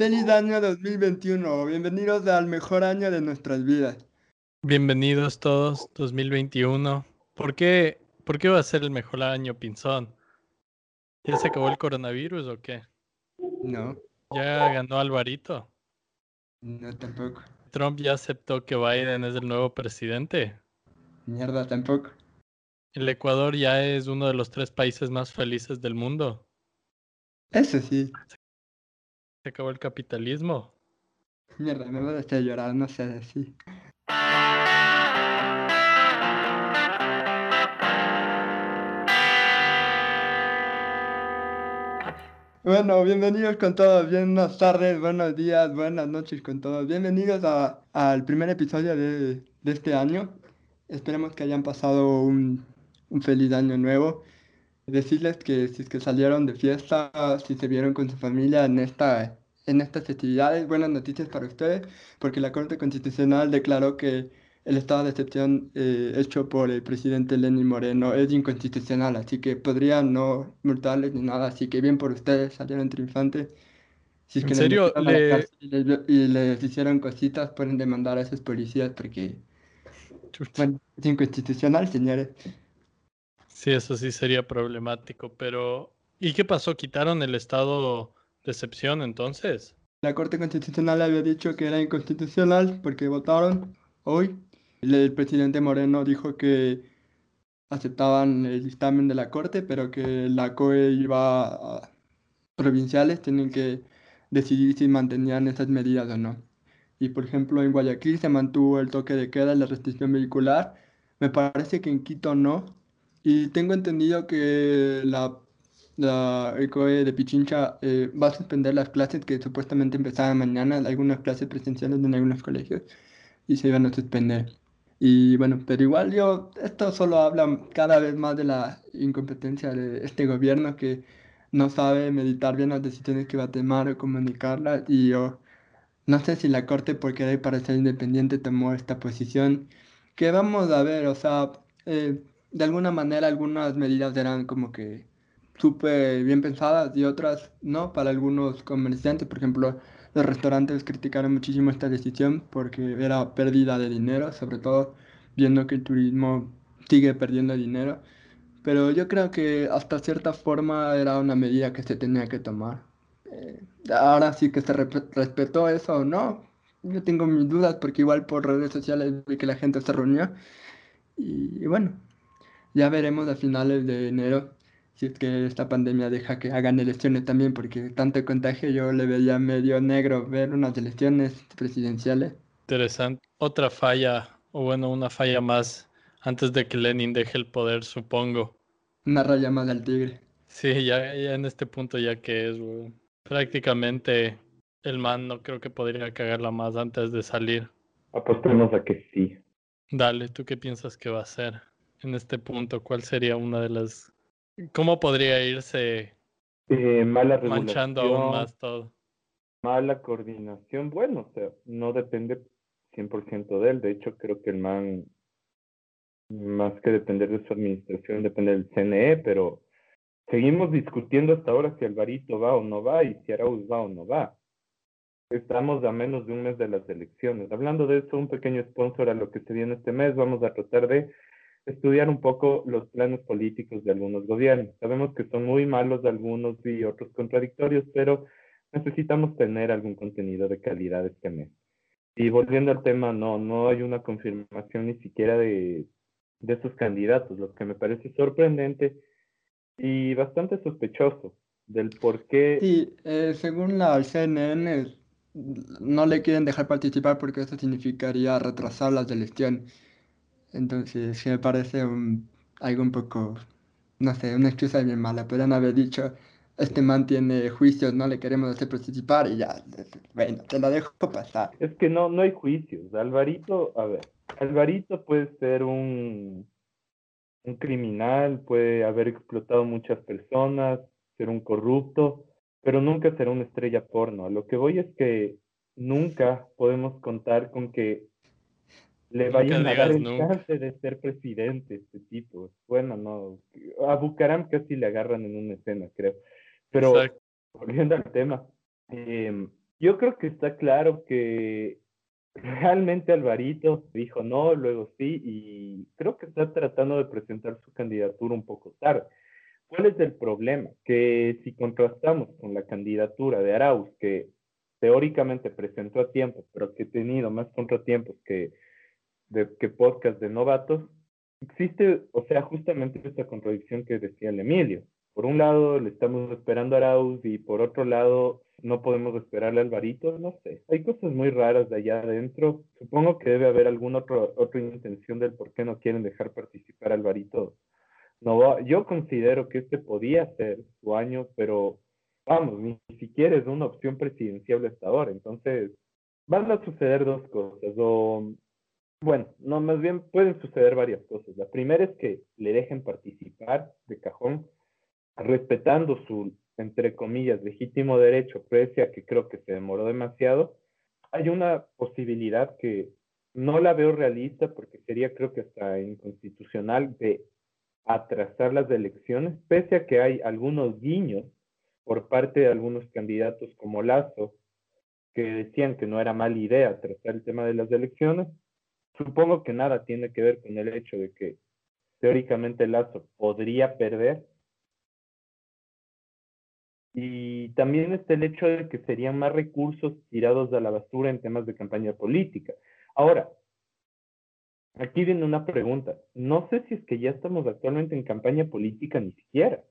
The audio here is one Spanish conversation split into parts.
Feliz año 2021. Bienvenidos al mejor año de nuestras vidas. Bienvenidos todos, 2021. ¿Por qué, ¿Por qué va a ser el mejor año, Pinzón? ¿Ya se acabó el coronavirus o qué? No, ¿Ya ganó Alvarito? no tampoco. ¿Trump ya aceptó que Biden es el nuevo presidente? Mierda tampoco. ¿El Ecuador ya es uno de los tres países más felices del mundo? Eso sí. ¿Se acabó el capitalismo? Mierda, me voy a hacer llorar, no sé decir. Bueno, bienvenidos con todos, buenas tardes, buenos días, buenas noches con todos. Bienvenidos al primer episodio de, de este año. Esperemos que hayan pasado un, un feliz año nuevo. Decirles que si es que salieron de fiesta, si se vieron con su familia en esta, en estas festividades, buenas noticias para ustedes, porque la Corte Constitucional declaró que el estado de excepción eh, hecho por el presidente Lenín Moreno es inconstitucional, así que podrían no multarles ni nada, así que bien por ustedes, salieron triunfantes. Si es ¿En que les serio? Le- y les, y les hicieron cositas, pueden demandar a esos policías porque, bueno, es inconstitucional, señores. Sí, eso sí sería problemático, pero ¿y qué pasó? ¿Quitaron el estado de excepción entonces? La Corte Constitucional había dicho que era inconstitucional porque votaron hoy. El, presidente Moreno dijo que aceptaban el dictamen de la Corte, pero que la COE iba a provinciales, tienen que decidir si mantenían esas medidas o no. Y por ejemplo, en Guayaquil se mantuvo el toque de queda la restricción vehicular. Me parece que en Quito no. Y tengo entendido que la la el de Pichincha eh, va a suspender las clases que supuestamente empezaban mañana, algunas clases presenciales en algunos colegios, y se iban a suspender. Y bueno, pero igual yo, esto solo habla cada vez más de la incompetencia de este gobierno que no sabe meditar bien las decisiones que va a tomar o comunicarlas. Y yo no sé si la Corte, por querer parecer independiente, tomó esta posición. Que vamos a ver, o sea, eh, de alguna manera algunas medidas eran como que súper bien pensadas y otras no, para algunos comerciantes, por ejemplo, los restaurantes criticaron muchísimo esta decisión porque era pérdida de dinero, sobre todo viendo que el turismo sigue perdiendo dinero. Pero yo creo que hasta cierta forma era una medida que se tenía que tomar. Eh, ahora sí que se rep- respetó eso o no. Yo tengo mis dudas porque igual por redes sociales vi que la gente se reunió. Y bueno, ya veremos a finales de enero si es que esta pandemia deja que hagan elecciones también, porque tanto contagio yo le veía medio negro ver unas elecciones presidenciales. Interesante. Otra falla, o bueno, una falla más antes de que Lenin deje el poder, supongo. Una raya más al tigre. Sí, ya, ya en este punto ya que es, weón. Prácticamente el man no creo que podría cagarla más antes de salir. Apostemos a que sí. Dale, ¿tú qué piensas que va a ser en este punto? ¿Cuál sería una de las... ¿Cómo podría irse Eh, mala manchando aún más todo? mala coordinación. Bueno, o sea, no depende 100% de él. De hecho, creo que el man, más que depender de su administración, depende del CNE, pero seguimos discutiendo hasta ahora si Alvarito va o no va y si Arauz va o no va. Estamos a menos de un mes de las elecciones. Hablando de eso, un pequeño sponsor a lo que se viene este mes, vamos a tratar de estudiar un poco los planes políticos de algunos gobiernos. Sabemos que son muy malos algunos y otros contradictorios, pero necesitamos tener algún contenido de calidad este mes. Y volviendo al tema, no, no hay una confirmación ni siquiera de, de estos candidatos, lo que me parece sorprendente y bastante sospechoso del por qué Sí, eh, según la CNN, no le quieren dejar participar porque eso significaría retrasar las elecciones. Entonces, sí me parece un- algo un poco, no sé, una excusa bien mala. Podrían haber dicho, este man tiene juicios, no le queremos hacer participar y ya, bueno, te lo dejo pasar. Es que no, no hay juicios. Alvarito, a ver, Alvarito puede ser un, un criminal, puede haber explotado muchas personas, ser un corrupto, pero nunca será una estrella porno. Lo que voy es que nunca podemos contar con que le vayan a dar el chance de ser presidente este tipo. Bueno, no, a Bucaram casi le agarran en una escena, creo. Pero Exacto. volviendo al tema, eh, Yo creo que está claro que realmente Alvarito dijo no, luego sí, y creo que está tratando de presentar su candidatura un poco tarde. ¿Cuál es el problema? Que si contrastamos con la candidatura de Arauz, que teóricamente presentó a tiempo, pero que ha tenido más contratiempos que, de, que podcast de novatos, existe, o sea, justamente esta contradicción que decía el Emilio. Por un lado, le estamos esperando a Arauz y por otro lado, no podemos esperarle a Alvarito, no sé. Hay cosas muy raras de allá adentro. Supongo que debe haber alguna otra intención del por qué no quieren dejar participar a Alvarito. No, yo considero que este podía ser su año, pero vamos, ni siquiera es una opción presidencial hasta ahora. Entonces, van a suceder dos cosas. O, bueno, no, más bien pueden suceder varias cosas. La primera es que le dejen participar de cajón, respetando su, entre comillas, legítimo derecho, pese a que creo que se demoró demasiado. Hay una posibilidad que no la veo realista porque sería creo que hasta inconstitucional de atrasar las elecciones, pese a que hay algunos guiños por parte de algunos candidatos como Lazo, que decían que no era mala idea tratar el tema de las elecciones, supongo que nada tiene que ver con el hecho de que teóricamente Lazo podría perder. Y también está el hecho de que serían más recursos tirados a la basura en temas de campaña política. Ahora, aquí viene una pregunta. No sé si es que ya estamos actualmente en campaña política ni siquiera.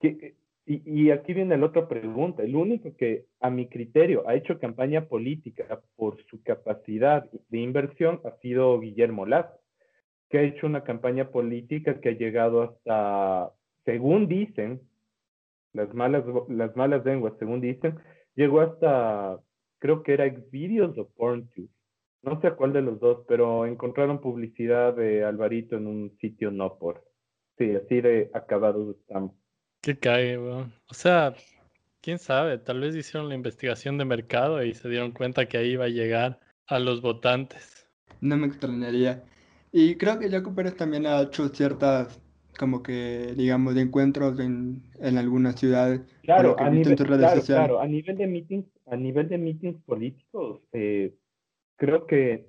¿Qué, y, aquí viene la otra pregunta. El único que, a mi criterio, ha hecho campaña política por su capacidad de inversión ha sido Guillermo Lazo, que ha hecho una campaña política que ha llegado hasta, según dicen, las malas, las malas lenguas, según dicen, llegó hasta, creo que era Xvideos o PornTube. No sé cuál de los dos, pero encontraron publicidad de Alvarito en un sitio no por. Sí, así de acabados estamos. Que cae, O sea, quién sabe, tal vez hicieron la investigación de mercado y se dieron cuenta que ahí iba a llegar a los votantes. No me extrañaría. Y creo que Jaco Pérez también ha hecho ciertas, como que, digamos, de encuentros en, en algunas ciudades. Claro, a nivel, claro, claro, a nivel de meetings, a nivel de meetings políticos, eh, creo que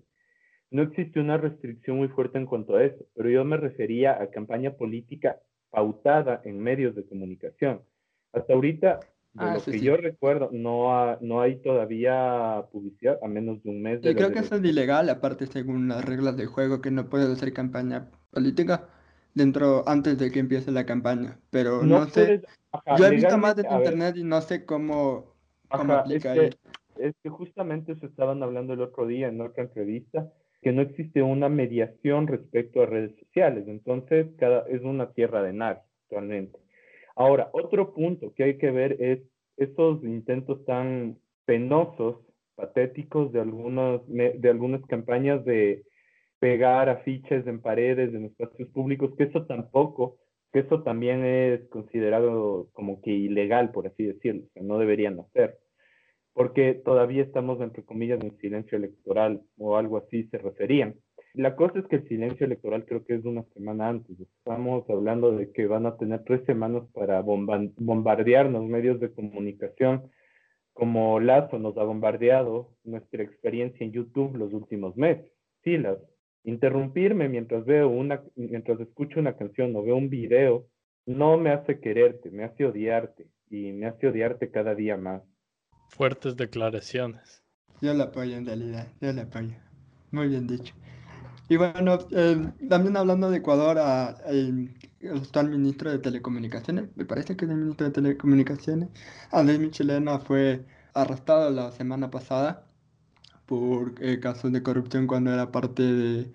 no existe una restricción muy fuerte en cuanto a eso, pero yo me refería a campaña política pautada en medios de comunicación. Hasta ahorita, de ah, lo que yo recuerdo, no, no hay todavía publicidad a menos de un mes. De creo que eso es ilegal, aparte según las reglas del juego, que no puedes hacer campaña política dentro antes de que empiece la campaña. Pero no, sé. yo he visto más de internet y no sé cómo, aplica es Es que justamente se estaban hablando el otro día en otra entrevista que no existe una mediación respecto a redes sociales. Entonces, cada, es una tierra de nadie actualmente. Ahora, otro punto que hay que ver es esos intentos tan penosos, patéticos de, algunas de algunas campañas de pegar afiches en paredes, en espacios públicos, que eso tampoco, que eso también es considerado como que ilegal, por así decirlo, que no deberían hacer porque todavía estamos, entre comillas, en silencio electoral o algo así se referían. La cosa es que el silencio electoral creo que es una semana antes. Estamos hablando de que van a tener tres semanas para bombardear los medios de comunicación, como Lazo nos ha bombardeado nuestra experiencia en YouTube los últimos meses. Sí, las interrumpirme mientras veo una, mientras escucho una canción o veo un video, no me hace quererte, me hace odiarte y me hace odiarte cada día más. Fuertes declaraciones. Yo la apoyo en realidad, yo la apoyo. Muy bien dicho. Y bueno, eh, también hablando de Ecuador, el, actual ministro de Telecomunicaciones, me parece que es el ministro de Telecomunicaciones, Andrés Michelena, fue arrestado la semana pasada por eh, casos de corrupción cuando era parte de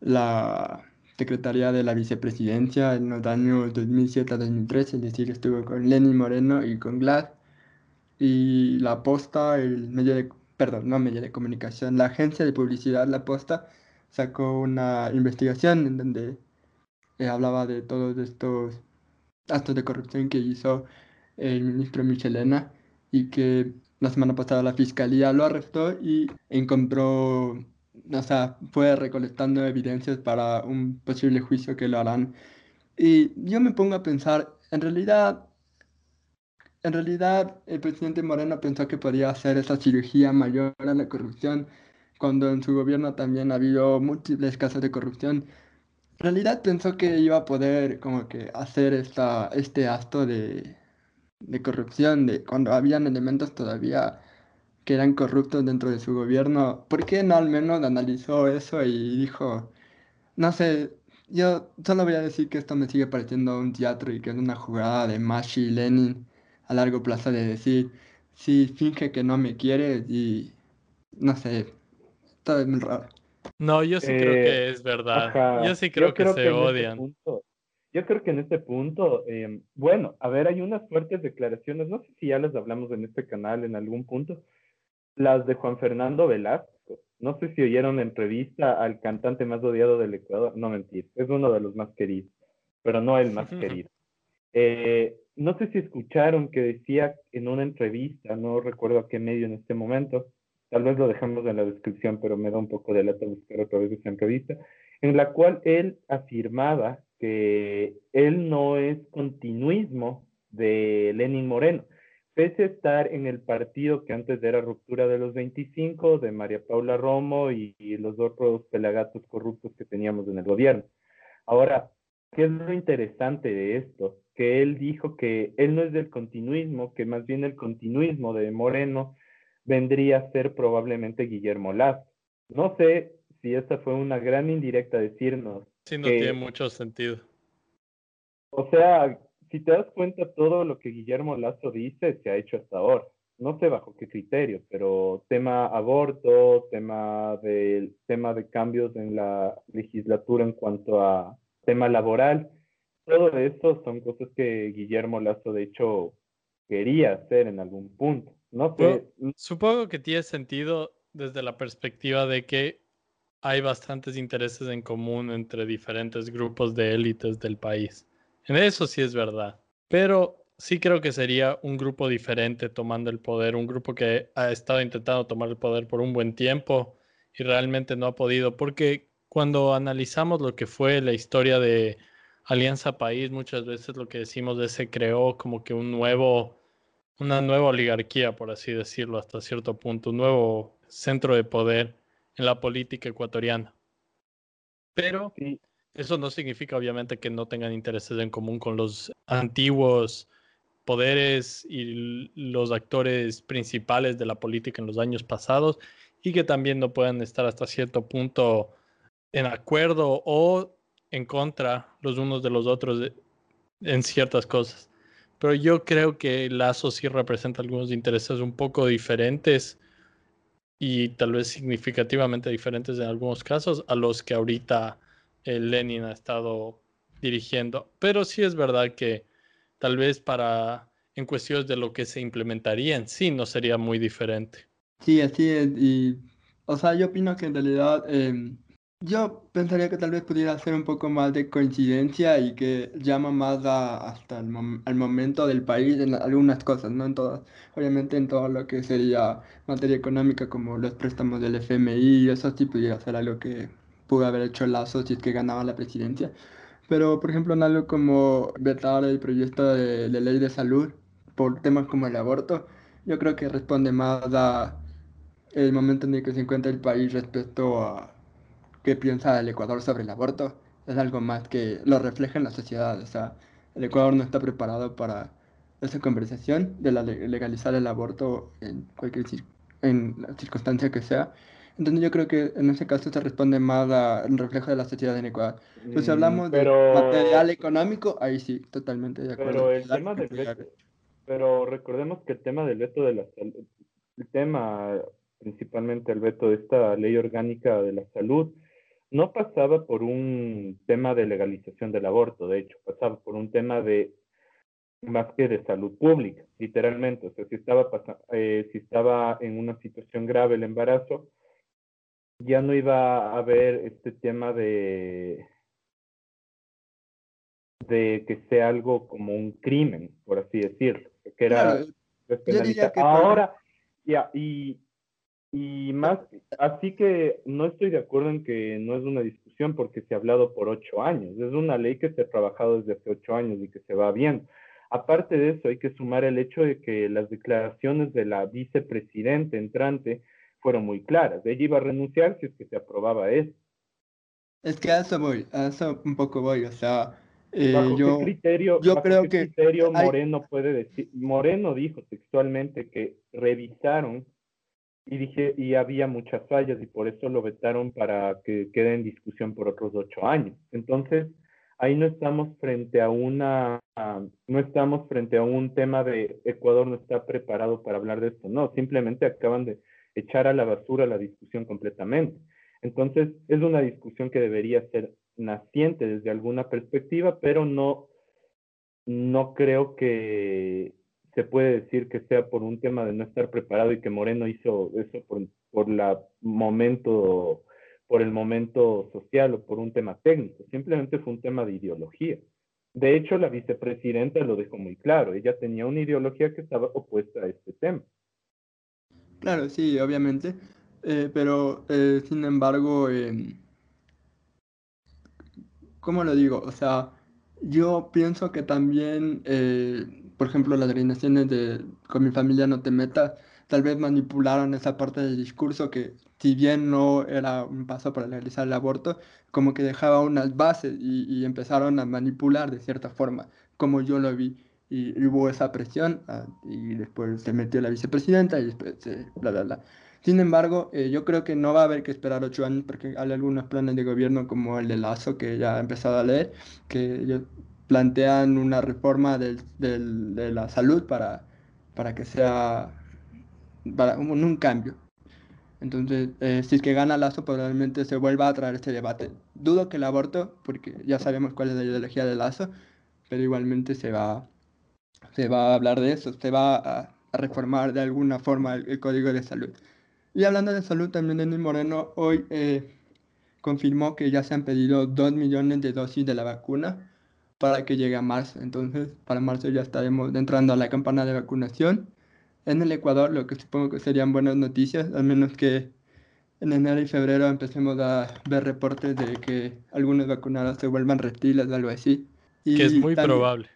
la Secretaría de la Vicepresidencia en los años 2007 a 2013, es decir, estuvo con Lenny Moreno y con Glass y la Posta, el medio de, perdón, no medio de comunicación, la agencia de publicidad La Posta sacó una investigación en donde eh, hablaba de todos estos actos de corrupción que hizo el ministro Michelena y que la semana pasada la fiscalía lo arrestó y encontró, o sea, fue recolectando evidencias para un posible juicio que lo harán. Y yo me pongo a pensar, en realidad en realidad el presidente Moreno pensó que podía hacer esa cirugía mayor a la corrupción, cuando en su gobierno también ha habido múltiples casos de corrupción. En realidad pensó que iba a poder como que hacer esta, este acto de, de corrupción, de cuando habían elementos todavía que eran corruptos dentro de su gobierno. ¿Por qué no al menos analizó eso y dijo, no sé, yo solo voy a decir que esto me sigue pareciendo un teatro y que es una jugada de Mashi y Lenin a largo plazo de decir, sí, finge que no me quieres y no sé, todo es muy raro. No, yo sí creo Eh, que es verdad. Ajá, Yo sí creo que se en este odian. punto- yo creo que en este punto, eh, bueno, a ver, hay unas fuertes declaraciones, no sé si ya las hablamos en este canal en algún punto, las de Juan Fernando Velasco. No sé si oyeron la entrevista al cantante más odiado del Ecuador, no mentir, es uno de los más queridos, pero no el más querido. Eh, no sé si escucharon que decía en una entrevista, no recuerdo a qué medio en este momento, tal vez lo dejamos en la descripción, pero me da un poco de lata buscar otra vez esa entrevista, en la cual él afirmaba que él no es continuismo de Lenin Moreno, pese a estar en el partido que antes era ruptura de los 25, de María Paula Romo y, y los otros pelagatos corruptos que teníamos en el gobierno. Ahora, ¿qué es lo interesante de esto? Que él dijo que él no es del continuismo, que más bien el continuismo de Moreno vendría a ser probablemente Guillermo Lazo. No sé si esa fue una gran indirecta decirnos. Sí, no que- tiene mucho sentido. O sea, si te das cuenta, todo lo que Guillermo Lazo dice se ha hecho hasta ahora. No sé bajo qué criterio, pero tema aborto, tema de, tema de cambios en la legislatura en cuanto a tema laboral, todo eso son cosas que Guillermo Lazo, de hecho, quería hacer en algún punto. No sé, Supongo que tiene sentido desde la perspectiva de que hay bastantes intereses en común entre diferentes grupos de élites del país. En eso sí es verdad. Pero sí creo que sería un grupo diferente tomando el poder, un grupo que ha estado intentando tomar el poder por un buen tiempo y realmente no ha podido, porque cuando analizamos lo que fue la historia de Alianza País, muchas veces lo que decimos es se creó como que un nuevo, una nueva oligarquía, por así decirlo, hasta cierto punto, un nuevo centro de poder en la política ecuatoriana. Pero eso no significa obviamente que no tengan intereses en común con los antiguos poderes y los actores principales de la política en los años pasados y que también no puedan estar hasta cierto punto en acuerdo o en contra los unos de los otros de- en ciertas cosas. Pero yo creo que Lazo sí representa algunos intereses un poco diferentes y tal vez significativamente diferentes en algunos casos a los que ahorita eh, Lenin ha estado dirigiendo. Pero sí es verdad que tal vez para en cuestiones de lo que se implementaría en sí no sería muy diferente. Sí, así es. Y, o sea, yo opino que en realidad em, yo pensaría que tal vez pudiera ser un poco más de coincidencia y que llama más a- hasta el mom- al momento del país en algunas cosas, no en todas. Obviamente en todo lo que sería materia económica como los préstamos del FMI, eso sí pudiera ser algo que pudo haber hecho Lazo si que ganaba la presidencia. Pero, por ejemplo, en algo como vetar el proyecto de, de ley de salud por temas como el aborto, yo creo que responde más a el momento en el que se encuentra el país respecto a qué piensa el Ecuador sobre el aborto. Es algo más que lo refleja en la sociedad. O sea, el Ecuador no está preparado para esa conversación de la le- legalizar el aborto en cualquier cir- en la circunstancia que sea. Entonces yo creo que en ese caso se responde más a un reflejo de la sociedad en Ecuador. Pues si hablamos pero, de material económico, ahí sí, totalmente de acuerdo. pero el tema que del veto, pero recordemos que el tema del veto de la salud, el tema principalmente el veto de esta ley orgánica de la salud, no pasaba por un tema de legalización del aborto, de hecho, pasaba por un tema de más que de salud pública, literalmente. O sea, si estaba, eh, si estaba en una situación grave el embarazo, ya no iba a haber este tema de, de que sea algo como un crimen, por así decirlo, que era Claro, despenalizar. que para- Ahora, ya, y, y más, así que no estoy de acuerdo en que no es una discusión porque se ha hablado por ocho años. Es una ley que se ha trabajado desde hace ocho años y que se va viendo. Aparte de eso, hay que sumar el hecho de que las declaraciones de la vicepresidenta entrante fueron muy claras. Ella iba a renunciar si es que se aprobaba eso. Es que a eso voy, a eso un poco voy, o sea, eh, ¿Bajo yo, qué criterio, yo bajo creo qué que criterio hay- Moreno puede decir? Moreno dijo textualmente que revisaron y dije y había muchas fallas y por eso lo vetaron para que quede en discusión por otros ocho años. Entonces ahí no estamos frente a una no estamos frente a un tema de Ecuador no está preparado para hablar de esto. No, simplemente acaban de echar a la basura la discusión completamente. Entonces es una discusión que debería ser naciente desde alguna perspectiva, pero no, no creo que se puede decir que sea por un tema de no estar preparado y que Moreno hizo eso por, por la momento, por el momento social o por un tema técnico. Simplemente fue un tema de ideología. De hecho, la vicepresidenta lo dejó muy claro. Ella tenía una ideología que estaba opuesta a este tema. Claro, sí, obviamente, eh, pero eh, sin embargo, em, ¿cómo lo digo? O sea, yo pienso que también, eh, por ejemplo, las organizaciones de Con mi familia no te metas, tal vez manipularon esa parte del discurso que, si bien no era un paso para legalizar el aborto, como que dejaba unas bases y, y empezaron a manipular de cierta forma, como yo lo vi. Y, y hubo esa presión, ah, y después se metió la vicepresidenta y después, eh, bla, bla, bla. Sin embargo, eh, yo creo que no va a haber que esperar ocho años porque hay algunos planes de gobierno como el de Lazo que ya he empezado a leer, que ellos plantean una reforma del, del- de la salud para, para que sea para un, cambio. Entonces, eh, si es que gana Lazo, probablemente se vuelva a traer este debate. Dudo que el aborto, porque ya sabemos cuál es la ideología de Lazo, pero igualmente se va, se va a hablar de eso, se va a, reformar de alguna forma el, el Código de Salud. Y hablando de salud, también Denis Moreno hoy eh, confirmó que ya se han pedido 2 millones de dosis de la vacuna para que llegue a marzo. Entonces, para marzo ya estaremos entrando a la campana de vacunación en el Ecuador, lo que supongo que serían buenas noticias, al menos que en enero y febrero empecemos a ver reportes de que algunos vacunados se vuelvan reptiles o algo así. Que es Y muy también- probable.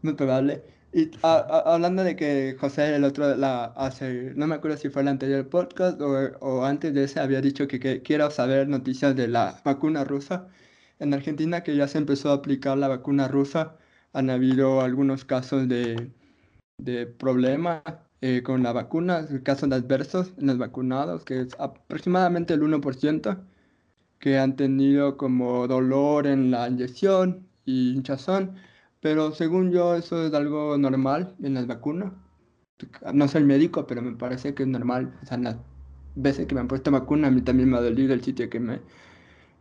muy probable. Y a- a- hablando de que José el otro, la, hace, no me acuerdo si fue el anterior podcast o, o antes de ese, había dicho que, que quiero saber noticias de la vacuna rusa. En Argentina, que ya se empezó a aplicar la vacuna rusa, han habido algunos casos de, de problemas eh, con la vacuna, casos adversos en los vacunados, que es aproximadamente el 1%, que han tenido como dolor en la inyección y hinchazón. Pero según yo, eso es algo normal en las vacunas. No soy médico, pero me parece que es normal. O sea, las veces que me han puesto vacuna, a mí también me ha dolido el sitio que me,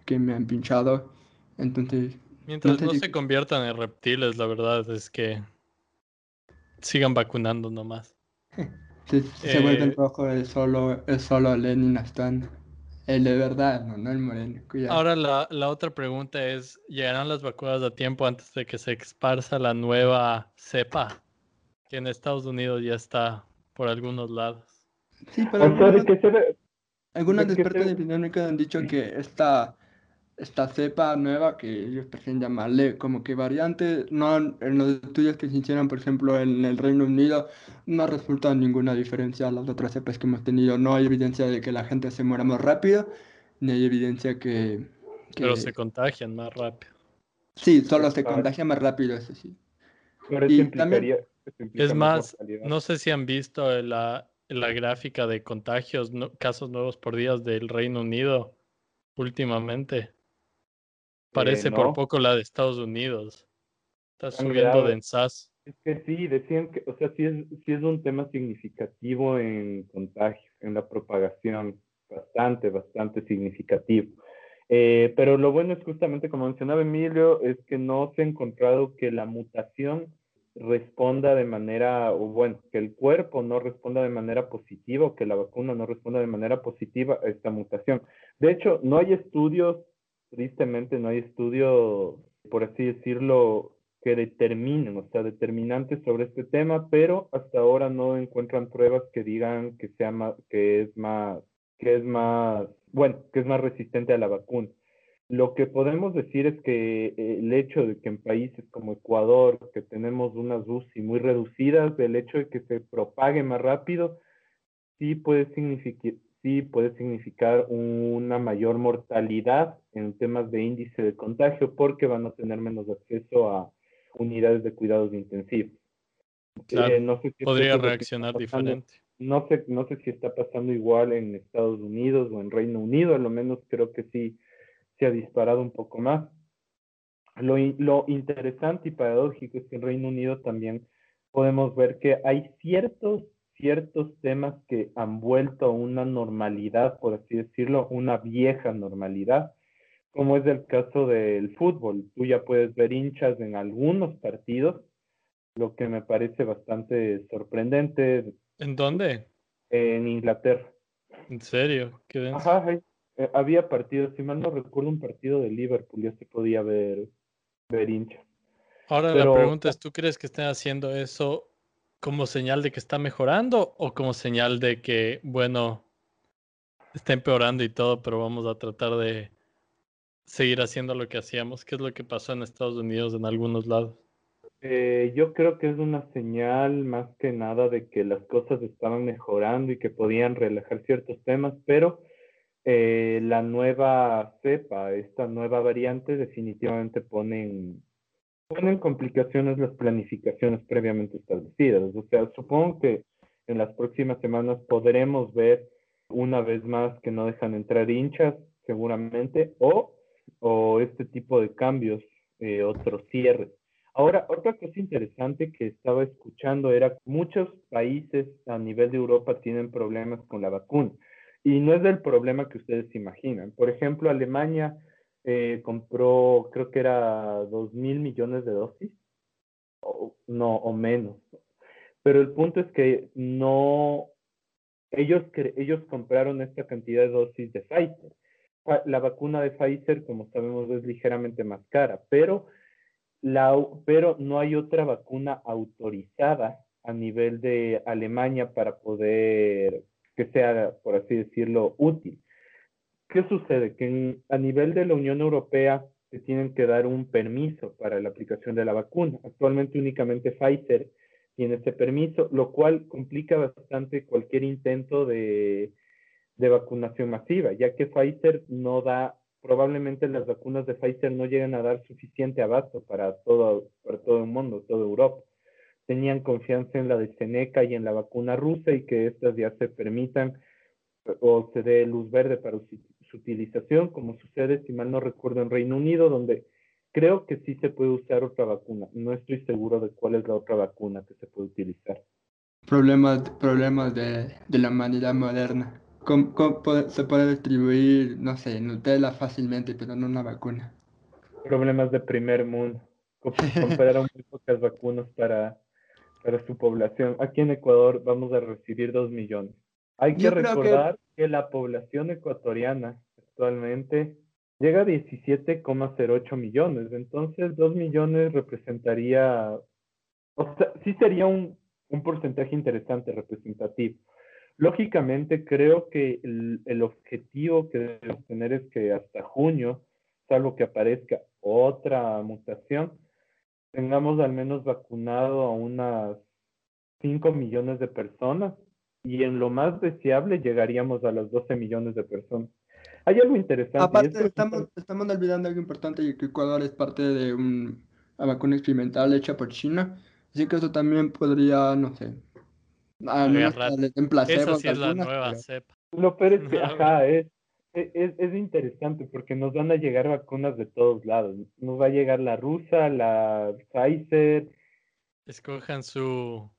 que me han pinchado. Entonces, Mientras sé no si- se conviertan en reptiles, la verdad es que sigan vacunando nomás. si, si se vuelve el Eh, rojo, es solo, es solo Lenin Astán. El de verdad, no, no el moreno. Cuidado. Ahora la, la otra pregunta es, ¿llegarán las vacunas a tiempo antes de que se esparza la nueva cepa? Que en Estados Unidos ya está por algunos lados. Sí, pero algunos, ve, algunos de que expertos se- epidemiológicos han dicho que esta, esta cepa nueva, que ellos prefieren llamarle como que variante, no, han- en los estudios que se hicieron, por ejemplo, en el Reino Unido, no resulta ninguna diferencia a las otras cepas que hemos tenido. No hay evidencia de que la gente se muera más rápido, ni hay evidencia que, Pero se contagian más rápido. Sí, solo se contagia más rápido, eso sí. pero Y Es más no sé si han visto la, la gráfica de contagios, no- casos nuevos por días del Reino Unido últimamente. Parece no. por poco la de Estados Unidos. Está Tan subiendo grave. de ensaz. Es que sí, decían que, o sea, sí es, sí es un tema significativo en contagio, en la propagación, bastante, bastante significativo. Eh, pero lo bueno es justamente, como mencionaba Emilio, es que no se ha encontrado que la mutación responda de manera, o bueno, que el cuerpo no responda de manera positiva o que la vacuna no responda de manera positiva a esta mutación. De hecho, no hay estudios, tristemente no hay estudios, por así decirlo, que determinen, o sea, determinantes sobre este tema, pero hasta ahora no encuentran pruebas que digan que sea más, que es más, que es más, bueno, que es más resistente a la vacuna. lo que podemos decir es que eh, el hecho de que en países como Ecuador, que tenemos unas UCI muy reducidas, el hecho de que se propague más rápido, sí puede significar, sí puede significar una mayor mortalidad en temas de índice de contagio porque van a tener menos acceso a unidades de cuidados intensivos. Claro, no sé si podría reaccionar diferente. No sé, no sé si está pasando igual en Estados Unidos o en Reino Unido, a lo menos creo que sí se ha disparado un poco más. Lo, lo interesante y paradójico es que en Reino Unido también podemos ver que hay ciertos, ciertos temas que han vuelto a una normalidad, por así decirlo, una vieja normalidad, como es el caso del fútbol. Tú ya puedes ver hinchas en algunos partidos, lo que me parece bastante sorprendente. ¿En dónde? En Inglaterra. ¿En serio? ¿Qué Ajá, eh, había partidos, si mal no recuerdo, un partido de Liverpool, ya se podía ver, ver hincha. Ahora la pregunta es, ¿tú crees que estén haciendo eso como señal de que está mejorando o como señal de que, bueno, está empeorando y todo, pero vamos a tratar de seguir haciendo lo que hacíamos? ¿Qué es lo que pasó en Estados Unidos en algunos lados? Eh, yo creo que es una señal más que nada de que las cosas estaban mejorando y que podían relajar ciertos temas, pero eh, la nueva cepa, esta nueva variante, definitivamente ponen, ponen complicaciones las planificaciones previamente establecidas. O sea, supongo que en las próximas semanas podremos ver una vez más que no dejan entrar hinchas, seguramente, o, o este tipo de cambios, eh, otros cierres. Ahora, otra cosa interesante que estaba escuchando era muchos países a nivel de Europa tienen problemas con la vacuna. Y no es del problema que ustedes imaginan. Por ejemplo, Alemania eh, compró, creo que era dos mil millones de dosis, o, no, o menos. Pero el punto es que no, ellos, ellos compraron esta cantidad de dosis de Pfizer. La vacuna de Pfizer, como sabemos, es ligeramente más cara, pero, la, pero no hay otra vacuna autorizada a nivel de Alemania para poder que sea, por así decirlo, útil. ¿Qué sucede? Que a nivel de la Unión Europea se tienen que dar un permiso para la aplicación de la vacuna. Actualmente únicamente Pfizer tiene ese permiso, lo cual complica bastante cualquier intento de, de vacunación masiva, ya que Pfizer no da, probablemente las vacunas de Pfizer no llegan a dar suficiente abasto para todo, para todo el mundo, toda Europa tenían confianza en la de Seneca y en la vacuna rusa y que estas ya se permitan o se dé luz verde para su, utilización, como sucede, si mal no recuerdo, en Reino Unido, donde creo que sí se puede usar otra vacuna. No estoy seguro de cuál es la otra vacuna que se puede utilizar. Problemas, problemas de, de la humanidad moderna. ¿Cómo, se puede distribuir, no sé, Nutella fácilmente, pero no una vacuna? Problemas de primer mundo. Compraron muy pocas vacunas para para su población. Aquí en Ecuador vamos a recibir dos millones. Hay que recordar que... la población ecuatoriana actualmente llega a 17,08 millones. Entonces, dos millones representaría, o sea, sí sería un, un porcentaje interesante, representativo. Lógicamente, creo que el, el, objetivo que debemos tener es que hasta junio, salvo que aparezca otra mutación, tengamos al menos vacunado a unas 5 millones de personas y en lo más deseable llegaríamos a los 12 millones de personas. Hay algo interesante. Aparte, estamos, estamos olvidando algo importante y que Ecuador es parte de una vacuna experimental hecha por China. Así que eso también podría, no sé, Esa sí es la nueva cepa. Lo peor es que, ajá, es, es, es, interesante porque nos van a llegar vacunas de todos lados. Nos va a llegar la rusa, la Pfizer. Escojan su.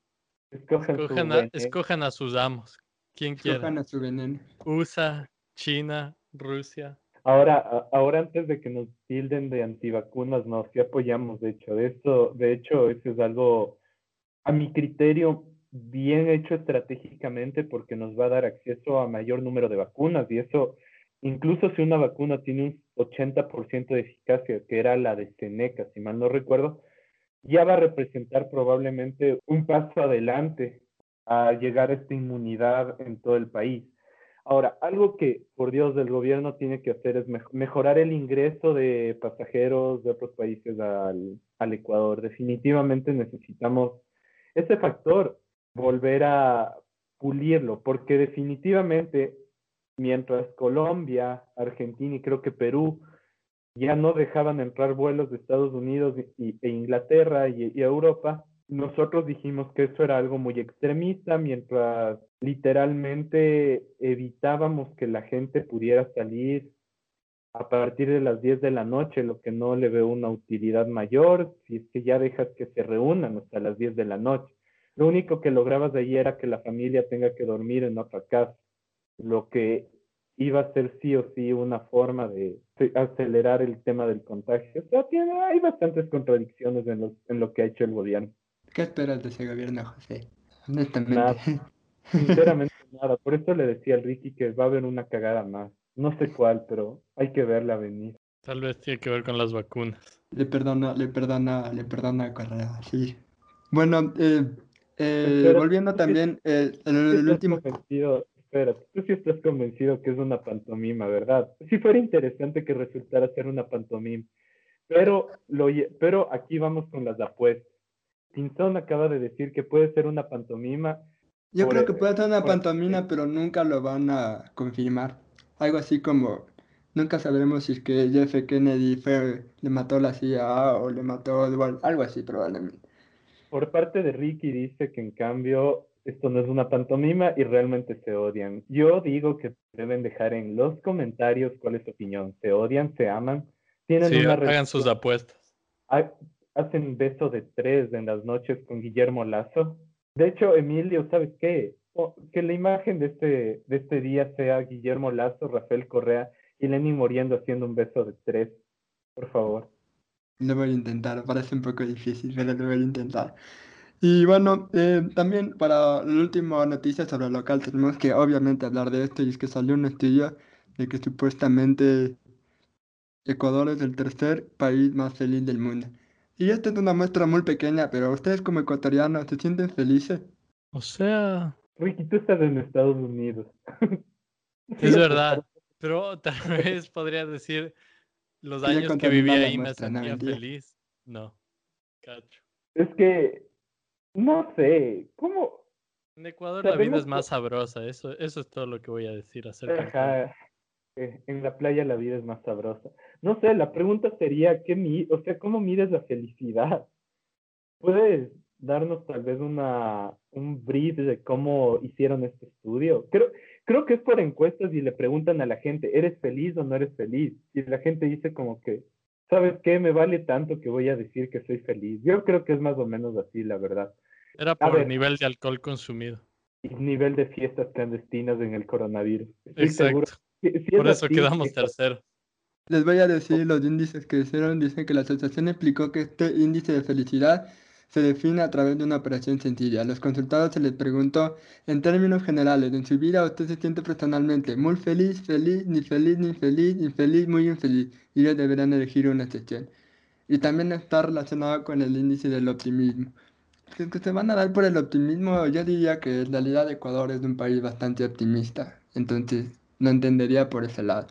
Escojan, escojan, a, sus amos. ¿Quién quiere? Escojan a su veneno. USA, China, Rusia. Ahora, ahora antes de que nos tilden de antivacunas, nos sí apoyamos, de hecho. De, esto, de hecho, eso es algo, a mi criterio, bien hecho estratégicamente porque nos va a dar acceso a mayor número de vacunas y eso Incluso si una vacuna tiene un 80% de eficacia, que era la de Seneca, si mal no recuerdo, ya va a representar probablemente un paso adelante a llegar a esta inmunidad en todo el país. Ahora, algo que, por Dios, el gobierno tiene que hacer es mejorar el ingreso de pasajeros de otros países al, al Ecuador. Definitivamente necesitamos ese factor, volver a pulirlo, porque definitivamente, mientras Colombia, Argentina y creo que Perú ya no dejaban entrar vuelos de Estados Unidos y, e Inglaterra y, Europa, nosotros dijimos que eso era algo muy extremista, mientras literalmente evitábamos que la gente pudiera salir a partir de las 10 de la noche, lo que no le veo una utilidad mayor, si es que ya dejas que se reúnan hasta las 10 de la noche. Lo único que lograbas de ahí era que la familia tenga que dormir en otra casa, lo que iba a ser sí o sí una forma de acelerar el tema del contagio. O sea, tiene, hay bastantes contradicciones en lo, en lo que ha hecho el gobierno. ¿Qué esperas de ese gobierno, José? Honestamente. Nada. Sinceramente nada. Por eso le decía al Ricky que va a haber una cagada más. No sé cuál, pero hay que verla venir. Tal vez tiene que ver con las vacunas. Le perdona, le perdona, le perdona Correa, sí. Bueno, eh, eh, volviendo también, eh, en el último... Espera, tú sí estás convencido que es una pantomima, ¿verdad? Si fuera interesante que resultara ser una pantomima. Pero, lo, pero aquí vamos con las apuestas. Pinzón acaba de decir que puede ser una pantomima. Yo creo que puede ser una pantomima, pero nunca lo van a confirmar. Algo así como, nunca sabremos si es que Jeff Kennedy fue, le mató la CIA o le mató algo así probablemente. Por parte de Ricky dice que en cambio esto no es una pantomima y realmente se odian. Yo digo que deben dejar en los comentarios cuál es su opinión. ¿Se odian? ¿Se aman? ¿Tienen sí, hagan sus apuestas. ¿Hacen beso de tres en las noches con Guillermo Lazo? De hecho, Emilio, ¿sabes qué? que la imagen de este, de este día sea Guillermo Lazo, Rafael Correa y Lenin muriendo haciendo un beso de tres. Por favor. Lo voy a intentar, parece un poco difícil, pero lo voy a intentar. Y bueno, eh, también para la última noticia sobre el local tenemos que obviamente hablar de esto y es que salió un estudio de que supuestamente Ecuador es el tercer país más feliz del mundo. Y esta es una muestra muy pequeña, pero ustedes como ecuatorianos se sienten felices. O sea... Ricky, tú estás en Estados Unidos. es verdad, pero tal vez podría decir los años que viví ahí me sentía feliz. No, cacho. Es que no sé, ¿cómo? En Ecuador la vida es más sabrosa, eso, eso es todo lo que voy a decir acerca Ajá. Eh, en la playa la vida es más sabrosa. No sé, la pregunta sería, ¿qué mi o sea, ¿cómo mides la felicidad? ¿Puedes darnos tal vez una, un brief de cómo hicieron este estudio? Creo, creo que es por encuestas y le preguntan a la gente, ¿eres feliz o no eres feliz? Y la gente dice como que, ¿sabes qué? Me vale tanto que voy a decir que soy feliz. Yo creo que es más o menos así, la verdad. Era por el nivel de alcohol consumido. Y nivel de fiestas clandestinas en el coronavirus. Exacto. por eso quedamos terceros. Les voy a decir los índices que hicieron. Dicen que la asociación explicó que este índice de felicidad se define a través de una operación sencilla. A los consultados se les preguntó, en términos generales, en su vida usted se siente personalmente muy feliz, feliz, ni feliz, ni feliz, infeliz, muy infeliz. Y ellos deberán elegir una excepción. Y también está relacionado con el índice del optimismo. Que, que se van a dar por el optimismo, yo diría que en realidad Ecuador es un país bastante optimista. Entonces, no entendería por ese lado.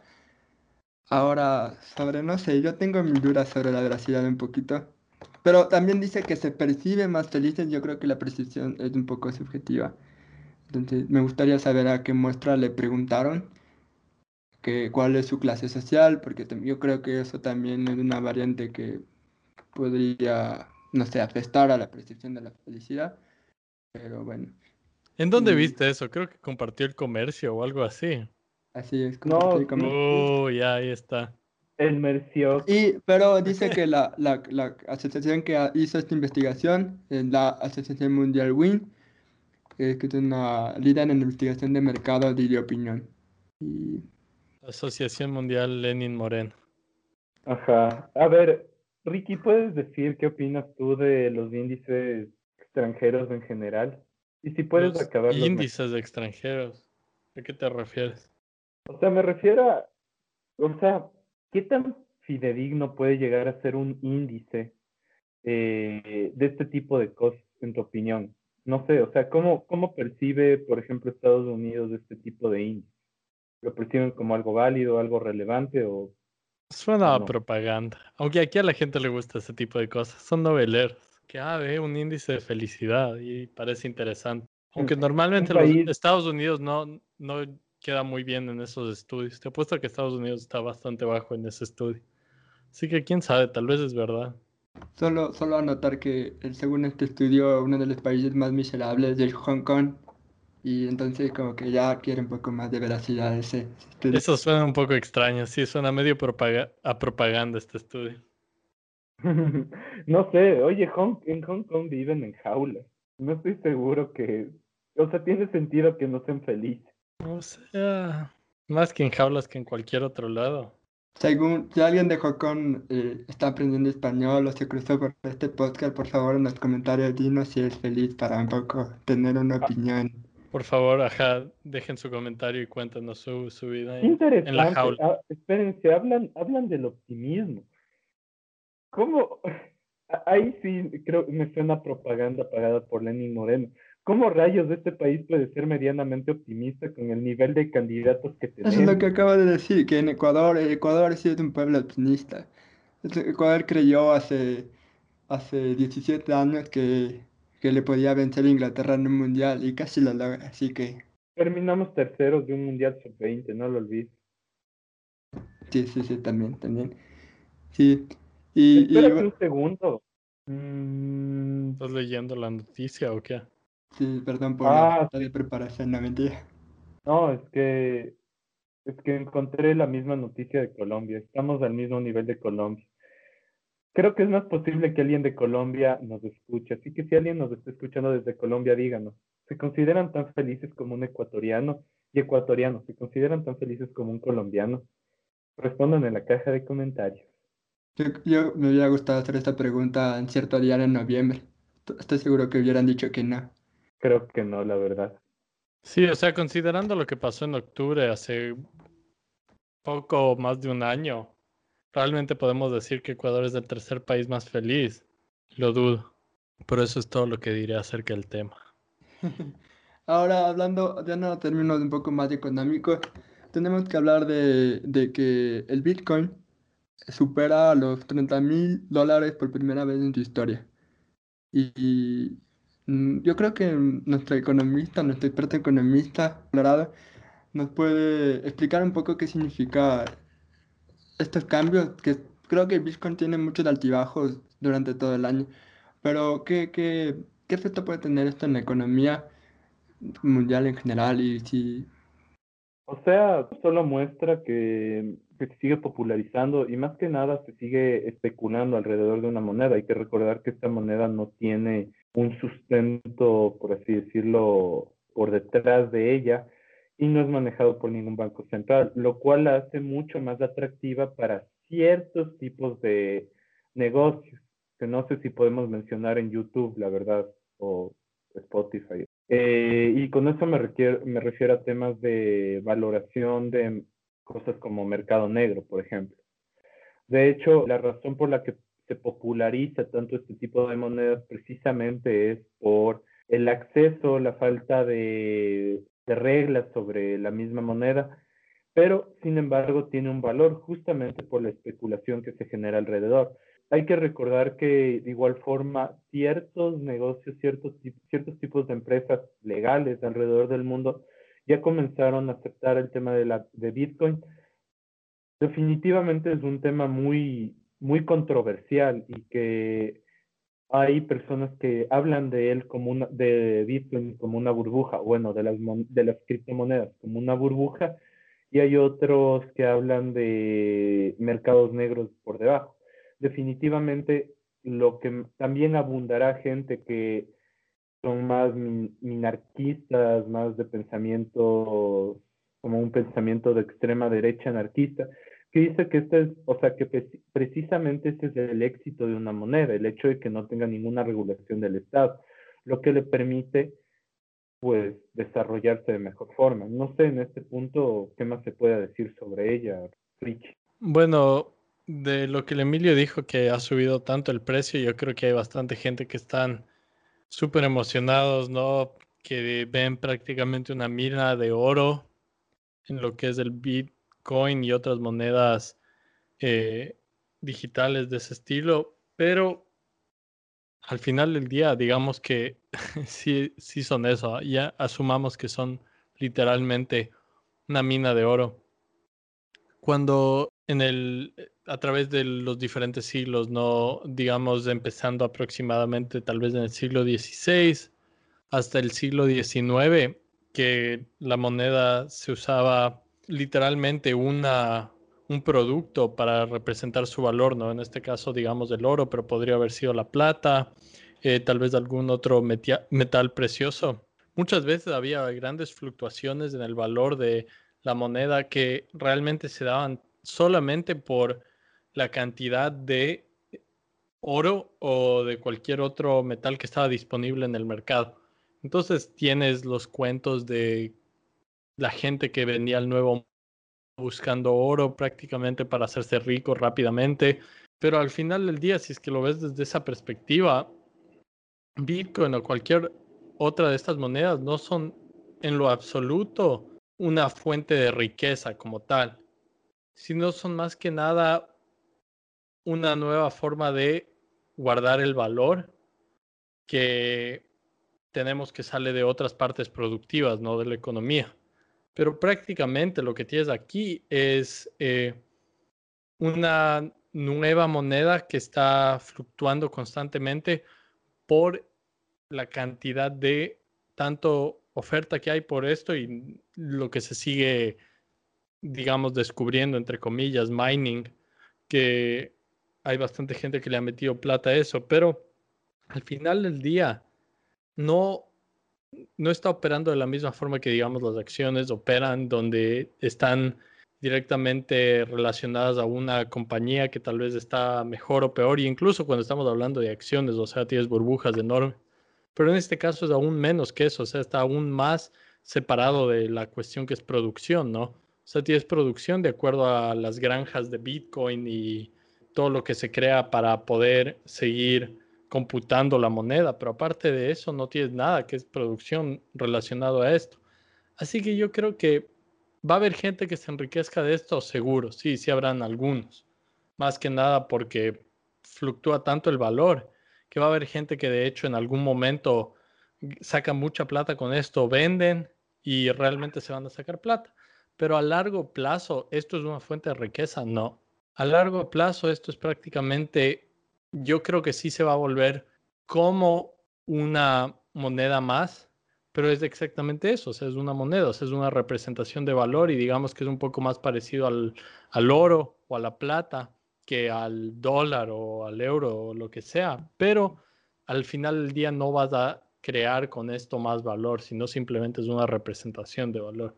Ahora, sobre, no sé, yo tengo mis dudas sobre la veracidad un poquito. Pero también dice que se percibe más felices, yo creo que la percepción es un poco subjetiva. Entonces, me gustaría saber a qué muestra le preguntaron que, cuál es su clase social, porque yo creo que eso también es una variante que podría, no sé, afectar a la percepción de la felicidad. Pero bueno. ¿En dónde viste eso? Creo que compartió el comercio o algo así. Así es. No, oh, ya ahí está. El Y, pero dice que la, la, la, asociación que hizo esta investigación es la Asociación Mundial WIN, que es una líder en investigación de mercado y de opinión. Y... Asociación Mundial Lenin Moreno. Ajá. A ver, Ricky, ¿puedes decir qué opinas tú de los índices extranjeros en general? Y si puedes los acabar. Índices de extranjeros. ¿A qué te refieres? O sea, me refiero a. O sea, ¿qué tan fidedigno puede llegar a ser un índice eh, de este tipo de cosas, en tu opinión? No sé, o sea, ¿cómo, ¿cómo percibe, por ejemplo, Estados Unidos este tipo de índice? lo perciben como algo válido, algo relevante o... Suena a propaganda. Aunque aquí a la gente le gusta ese tipo de cosas. Son noveleros. Que, ah, ve un índice de felicidad y parece interesante. Aunque normalmente los Estados Unidos no, no queda muy bien en esos estudios. Te apuesto que Estados Unidos está bastante bajo en ese estudio. Así que quién sabe, tal vez es verdad. Solo, solo anotar que según este estudio, uno de los países más miserables es Hong Kong. Y entonces como que ya quiere un poco más de veracidad ese, estudio. Eso suena un poco extraño, sí, suena medio a propaganda este estudio. no sé, oye, en Hong Kong viven en jaulas. No estoy seguro que, o sea, tiene sentido que no sean felices. O sea, más que en jaulas que en cualquier otro lado. Según, si alguien de Hong eh, está aprendiendo español o se cruzó por este podcast, por favor en los comentarios dinos si es feliz para un poco tener una ah. opinión. Por favor, ajá, dejen su comentario y cuéntanos su, su vida en, en, la jaula. Ah, espérense, hablan, hablan del optimismo. ¿Cómo? Ahí sí creo que me suena propaganda pagada por Lenin Moreno. ¿Cómo rayos de este país puede ser medianamente optimista con el nivel de candidatos que tenemos? Eso es lo que acabo de decir, que en Ecuador, Ecuador sí es un pueblo optimista. Ecuador creyó hace, hace 17 años que, que le podía vencer a Inglaterra en un mundial y casi lo logra, así que... Terminamos terceros de un mundial sub-20, no lo olvides. Sí, sí, sí, también, también. Sí. Y, un segundo. Mm. ¿Estás leyendo la noticia o qué? Sí, perdón por ah, la de preparación, no mentira. No, es que es que encontré la misma noticia de Colombia. Estamos al mismo nivel de Colombia. Creo que es más posible que alguien de Colombia nos escuche. Así que si alguien nos está escuchando desde Colombia, díganos. ¿Se consideran tan felices como un ecuatoriano y ecuatoriano? ¿Se consideran tan felices como un colombiano? Respondan en la caja de comentarios. Yo, yo me hubiera gustado hacer esta pregunta en cierto día en noviembre. Estoy seguro que hubieran dicho que no. Creo que no, la verdad. Sí, o sea, considerando lo que pasó en octubre, hace poco más de un año, realmente podemos decir que Ecuador es el tercer país más feliz. Lo dudo. Por eso es todo lo que diré acerca del tema. Ahora, hablando ya no términos un poco más económicos, tenemos que hablar de, de que el Bitcoin supera los 30 mil dólares por primera vez en su historia. y Mm, yo creo que nuestro economista, nuestro experto economista, Colorado, nos puede explicar un poco qué significa estos cambios, que creo que Bitcoin tiene muchos altibajos durante todo el año, pero ¿qué, qué, qué efecto puede tener esto en la economía mundial en general? Y si... O sea, solo muestra que se sigue popularizando y más que nada se sigue especulando alrededor de una moneda. Hay que recordar que esta moneda no tiene un sustento, por así decirlo, por detrás de ella y no es manejado por ningún banco central, lo cual la hace mucho más atractiva para ciertos tipos de negocios, que no sé si podemos mencionar en YouTube, la verdad, o Spotify. Eh, y con eso me, me refiero a temas de valoración de cosas como mercado negro, por ejemplo. De hecho, la razón por la que se populariza tanto este tipo de monedas precisamente es por el acceso, la falta de, reglas sobre la misma moneda, pero sin embargo tiene un valor justamente por la especulación que se genera alrededor. Hay que recordar que de igual forma ciertos negocios, ciertos, ciertos tipos de empresas legales alrededor del mundo ya comenzaron a aceptar el tema de, la, de Bitcoin. Definitivamente es un tema muy, muy controversial y que hay personas que hablan de él como una, de Bitcoin como una burbuja, bueno, de las, de las criptomonedas como una burbuja, y hay otros que hablan de mercados negros por debajo. Definitivamente, lo que también abundará gente que son más minarquistas, más de pensamiento, como un pensamiento de extrema derecha anarquista, que dice que este es, o sea, que precisamente este es el éxito de una moneda, el hecho de que no tenga ninguna regulación del Estado, lo que le permite, pues, desarrollarse de mejor forma. No sé en este punto qué más se puede decir sobre ella, Rich. Bueno, de lo que el Emilio dijo que ha subido tanto el precio, yo creo que hay bastante gente que están súper emocionados, ¿no? Que ven prácticamente una mina de oro en lo que es el Bitcoin y otras monedas eh, digitales de ese estilo, pero al final del día, digamos que sí, sí son eso, ¿ah? ya asumamos que son literalmente una mina de oro. Cuando en el, a través de los diferentes siglos, no digamos empezando aproximadamente tal vez en el siglo XVI hasta el siglo XIX, que la moneda se usaba literalmente una, un producto para representar su valor, ¿no? En este caso, digamos, el oro, pero podría haber sido la plata, eh, tal vez algún otro metal precioso. Muchas veces había grandes fluctuaciones en el valor de la moneda que realmente se daban solamente por la cantidad de oro o de cualquier otro metal que estaba disponible en el mercado. Entonces tienes los cuentos de la gente que vendía el nuevo buscando oro prácticamente para hacerse rico rápidamente. Pero al final del día, si es que lo ves desde esa perspectiva, Bitcoin o cualquier otra de estas monedas no son en lo absoluto una fuente de riqueza como tal, sino son más que nada una nueva forma de guardar el valor que tenemos que sale de otras partes productivas, no de la economía. Pero prácticamente lo que tienes aquí es eh, una nueva moneda que está fluctuando constantemente por la cantidad de tanto oferta que hay por esto y lo que se sigue, digamos, descubriendo, entre comillas, mining, que hay bastante gente que le ha metido plata a eso, pero al final del día no no está operando de la misma forma que, digamos, las acciones operan, donde están directamente relacionadas a una compañía que tal vez está mejor o peor, y incluso cuando estamos hablando de acciones, o sea, tienes burbujas enormes. Pero en este caso es aún menos que eso, o sea, está aún más separado de la cuestión que es producción, ¿no? O sea, tienes producción de acuerdo a las granjas de Bitcoin y todo lo que se crea para poder seguir computando la moneda, pero aparte de eso no tienes nada que es producción relacionado a esto. Así que yo creo que va a haber gente que se enriquezca de esto, seguro, sí, sí habrán algunos, más que nada porque fluctúa tanto el valor, que va a haber gente que de hecho en algún momento saca mucha plata con esto, venden y realmente se van a sacar plata. Pero a largo plazo, ¿esto es una fuente de riqueza? No. A largo plazo, esto es prácticamente yo creo que sí se va a volver como una moneda más, pero es exactamente eso, o sea, es una moneda, o sea, es una representación de valor y digamos que es un poco más parecido al, al oro o a la plata que al dólar o al euro o lo que sea, pero al final del día no vas a crear con esto más valor, sino simplemente es una representación de valor.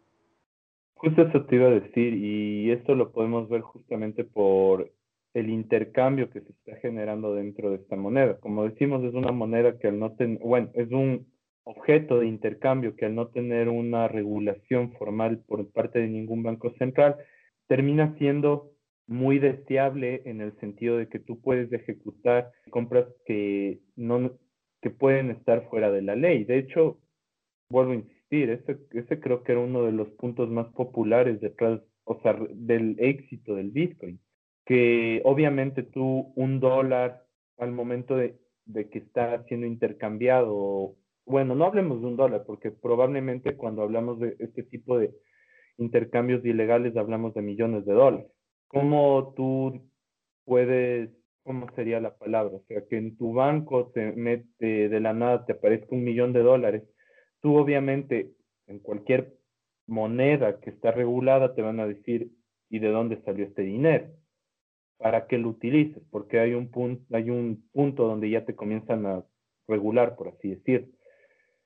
Justo eso te iba a decir, y esto lo podemos ver justamente por el intercambio que se está generando dentro de esta moneda. Como decimos, es una moneda que al no tener, bueno, es un objeto de intercambio que al no tener una regulación formal por parte de ningún banco central, termina siendo muy deseable en el sentido de que tú puedes ejecutar compras que no que pueden estar fuera de la ley. De hecho, vuelvo a insistir, ese, ese creo que era uno de los puntos más populares detrás, o sea, del éxito del Bitcoin que obviamente tú un dólar al momento de, que está siendo intercambiado, bueno, no hablemos de un dólar, porque probablemente cuando hablamos de este tipo de intercambios ilegales hablamos de millones de dólares. ¿Cómo tú puedes, cómo sería la palabra? O sea, que en tu banco te mete de la nada, te aparezca un millón de dólares. Tú obviamente en cualquier moneda que está regulada te van a decir, ¿y de dónde salió este dinero? Para que lo utilices, porque hay un, punto, hay un punto donde ya te comienzan a regular, por así decir.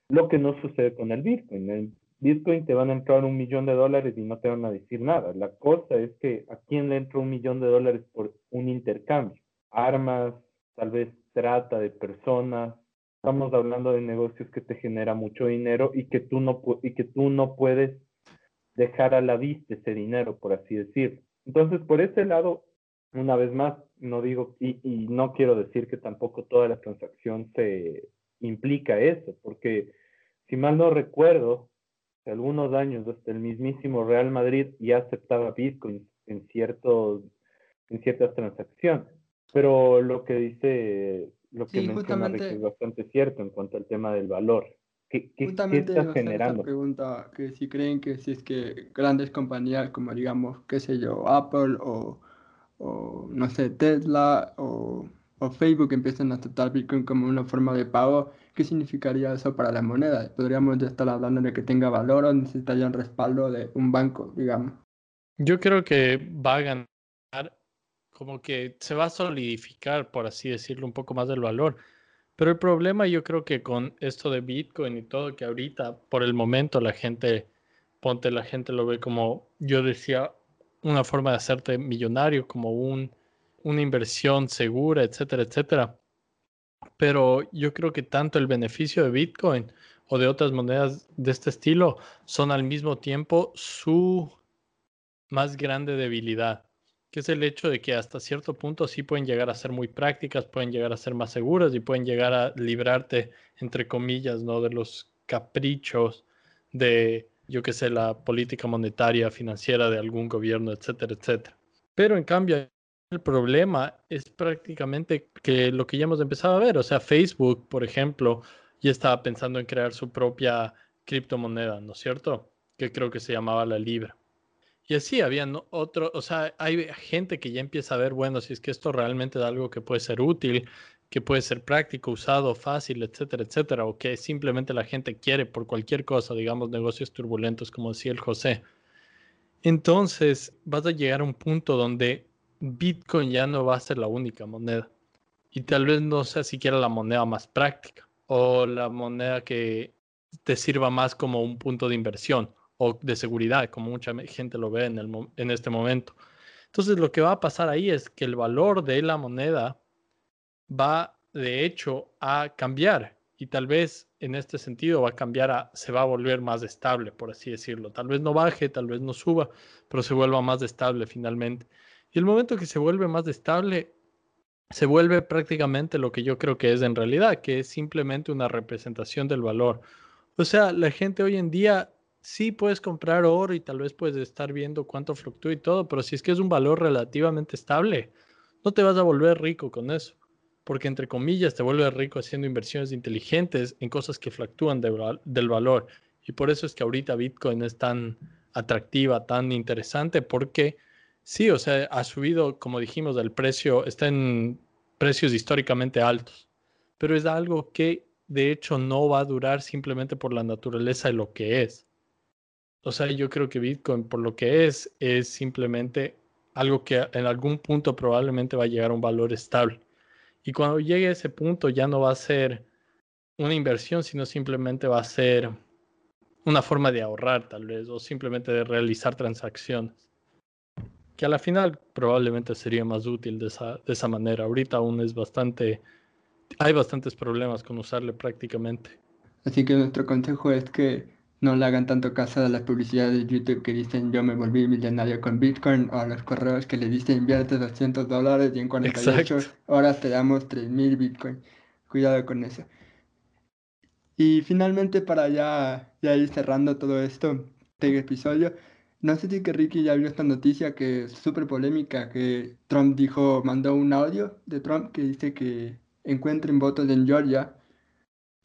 Lo que no sucede con el Bitcoin. El Bitcoin te van a entrar un millón de dólares y no te van a decir nada. La cosa es que a quién le entra un millón de dólares por un intercambio. Armas, tal vez trata de personas. Estamos hablando de negocios que te genera mucho dinero y que tú no, y que tú no puedes dejar a la vista ese dinero, por así decirlo. Entonces, por ese lado, una vez más, no digo, y, y, no quiero decir que tampoco toda la transacción se implica eso, porque si mal no recuerdo, algunos años, hasta el mismísimo Real Madrid ya aceptaba Bitcoin en, ciertos, en ciertas transacciones. Pero lo que dice, lo que menciona es bastante cierto en cuanto al tema del valor. ¿Qué, qué, justamente está generando? pregunta que si creen que si es que grandes compañías como digamos, qué sé yo, Apple o, o no sé, Tesla o, o Facebook empiezan a aceptar Bitcoin como una forma de pago, ¿qué significaría eso para la moneda? Podríamos ya estar hablando de que tenga valor o necesitaría un respaldo de un banco, digamos. Yo creo que va a ganar, como que se va a solidificar, por así decirlo, un poco más del valor. Pero el problema yo creo que con esto de Bitcoin y todo, que ahorita por el momento la gente, ponte, la gente lo ve como, yo decía, una forma de hacerte millonario, como un, una inversión segura, etcétera, etcétera. Pero yo creo que tanto el beneficio de Bitcoin o de otras monedas de este estilo son al mismo tiempo su más grande debilidad, que es el hecho de que hasta cierto punto sí pueden llegar a ser muy prácticas, pueden llegar a ser más seguras y pueden llegar a librarte, entre comillas, ¿no? de los caprichos de, yo qué sé, la política monetaria, financiera de algún gobierno, etcétera, etcétera. Pero en cambio, el problema es prácticamente que lo que ya hemos empezado a ver, o sea, Facebook, por ejemplo, ya estaba pensando en crear su propia criptomoneda, ¿no es cierto? Que creo que se llamaba la Libra. Y así había otro, o sea, hay gente que ya empieza a ver, bueno, si es que esto realmente es algo que puede ser útil, que puede ser práctico, usado, fácil, etcétera, etcétera, o que simplemente la gente quiere por cualquier cosa, digamos, negocios turbulentos, como decía el José. Entonces vas a llegar a un punto donde Bitcoin ya no va a ser la única moneda. Y tal vez no sea siquiera la moneda más práctica o la moneda que te sirva más como un punto de inversión o de seguridad, como mucha gente lo ve en, el, en este momento. Entonces lo que va a pasar ahí es que el valor de la moneda va de hecho a cambiar y tal vez en este sentido va a cambiar a, se va a volver más estable, por así decirlo. Tal vez no baje, tal vez no suba, pero se vuelva más estable finalmente. Y el momento que se vuelve más estable, se vuelve prácticamente lo que yo creo que es en realidad, que es simplemente una representación del valor. O sea, la gente hoy en día sí puedes comprar oro y tal vez puedes estar viendo cuánto fluctúa y todo, pero si es que es un valor relativamente estable, no te vas a volver rico con eso. Porque entre comillas te vuelves rico haciendo inversiones inteligentes en cosas que fluctúan del valor. Y por eso es que ahorita Bitcoin es tan atractiva, tan interesante, porque Sí, o sea, ha subido, como dijimos, el precio, está en precios históricamente altos, pero es algo que de hecho no va a durar simplemente por la naturaleza de lo que es. O sea, yo creo que Bitcoin por lo que es, es simplemente algo que en algún punto probablemente va a llegar a un valor estable. Y cuando llegue a ese punto ya no va a ser una inversión, sino simplemente va a ser una forma de ahorrar tal vez, o simplemente de realizar transacciones que a la final probablemente sería más útil de esa, de esa manera. Ahorita aún es bastante, hay bastantes problemas con usarle prácticamente. Así que nuestro consejo es que no le hagan tanto caso a las publicidades de YouTube que dicen yo me volví millonario con Bitcoin o a los correos que le dicen invierte 200 dólares y en 48 horas te damos 3000 Bitcoin. Cuidado con eso. Y finalmente para ya, ya ir cerrando todo esto, este episodio, no sé si que Ricky ya vio esta noticia que es súper polémica, que Trump dijo, mandó un audio de Trump que dice que encuentren votos en Georgia,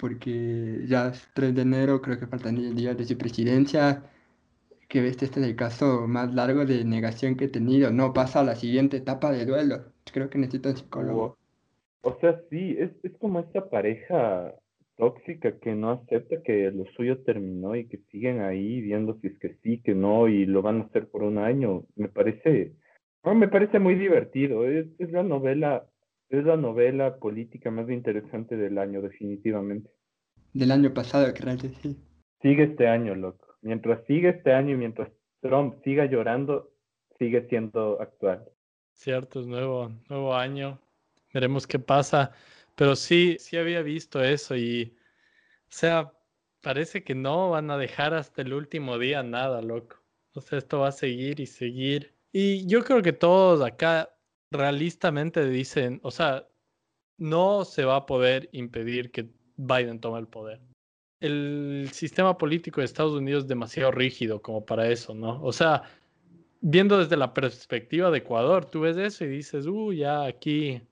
porque ya es 3 de enero, creo que faltan 10 días de su presidencia, que este, este es el caso más largo de negación que he tenido, no pasa a la siguiente etapa de duelo, creo que necesito un psicólogo. O sea, sí, es, es como esta pareja tóxica que no acepta que lo suyo terminó y que siguen ahí viendo si es que sí, que no, y lo van a hacer por un año. Me parece, no, me parece muy divertido. Es, es la novela, es la novela política más interesante del año, definitivamente. Del año pasado, creo que sí. Sigue este año, loco. Mientras sigue este año y mientras Trump siga llorando, sigue siendo actual. Cierto, es nuevo, nuevo año. Veremos qué pasa. Pero sí, sí había visto eso y, o sea, parece que no van a dejar hasta el último día nada, loco. O sea, esto va a seguir y seguir. Y yo creo que todos acá realistamente dicen, o sea, no se va a poder impedir que Biden tome el poder. el sistema político de Estados Unidos es demasiado rígido como para eso, ¿no? O sea, viendo desde la perspectiva de Ecuador, tú ves eso y dices, uh, ya aquí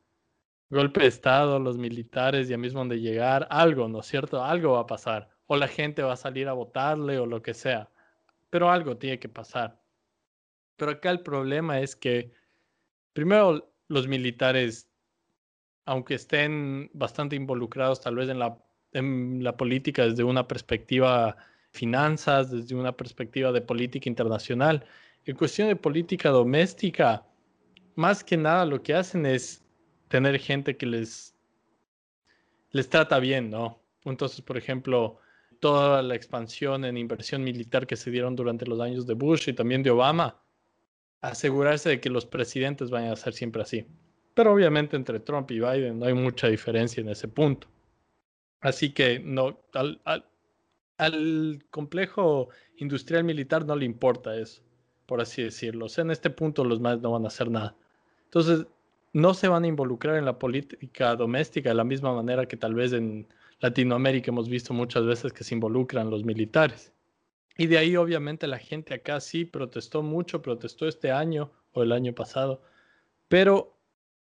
golpe de Estado, los militares ya mismo han de llegar, algo, ¿no es cierto? Algo va a pasar. O la gente va a salir a votarle o lo que sea. Pero algo tiene que pasar. Pero acá el problema es que, primero, los militares, aunque estén bastante involucrados tal vez en la en la política desde una perspectiva finanzas, desde una perspectiva de política internacional. En cuestión de política doméstica, más que nada lo que hacen es tener gente que les, les trata bien, ¿no? Entonces, por ejemplo, toda la expansión en inversión militar que se dieron durante los años de Bush y también de Obama, asegurarse de que los presidentes vayan a ser siempre así. Pero obviamente entre Trump y Biden no hay mucha diferencia en ese punto. Así que no, al, complejo industrial militar no le importa eso, por así decirlo. En este punto los más no van a hacer nada. Entonces, no se van a involucrar en la política doméstica de la misma manera que tal vez en Latinoamérica hemos visto muchas veces que se involucran los militares. Y de ahí obviamente la gente acá sí protestó mucho, protestó este año o el año pasado, pero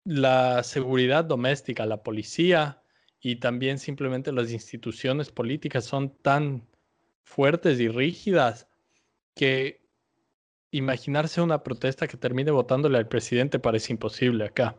la seguridad doméstica, la policía, y también simplemente las instituciones políticas son tan fuertes y rígidas que imaginarse una protesta que termine votándole al presidente parece imposible acá.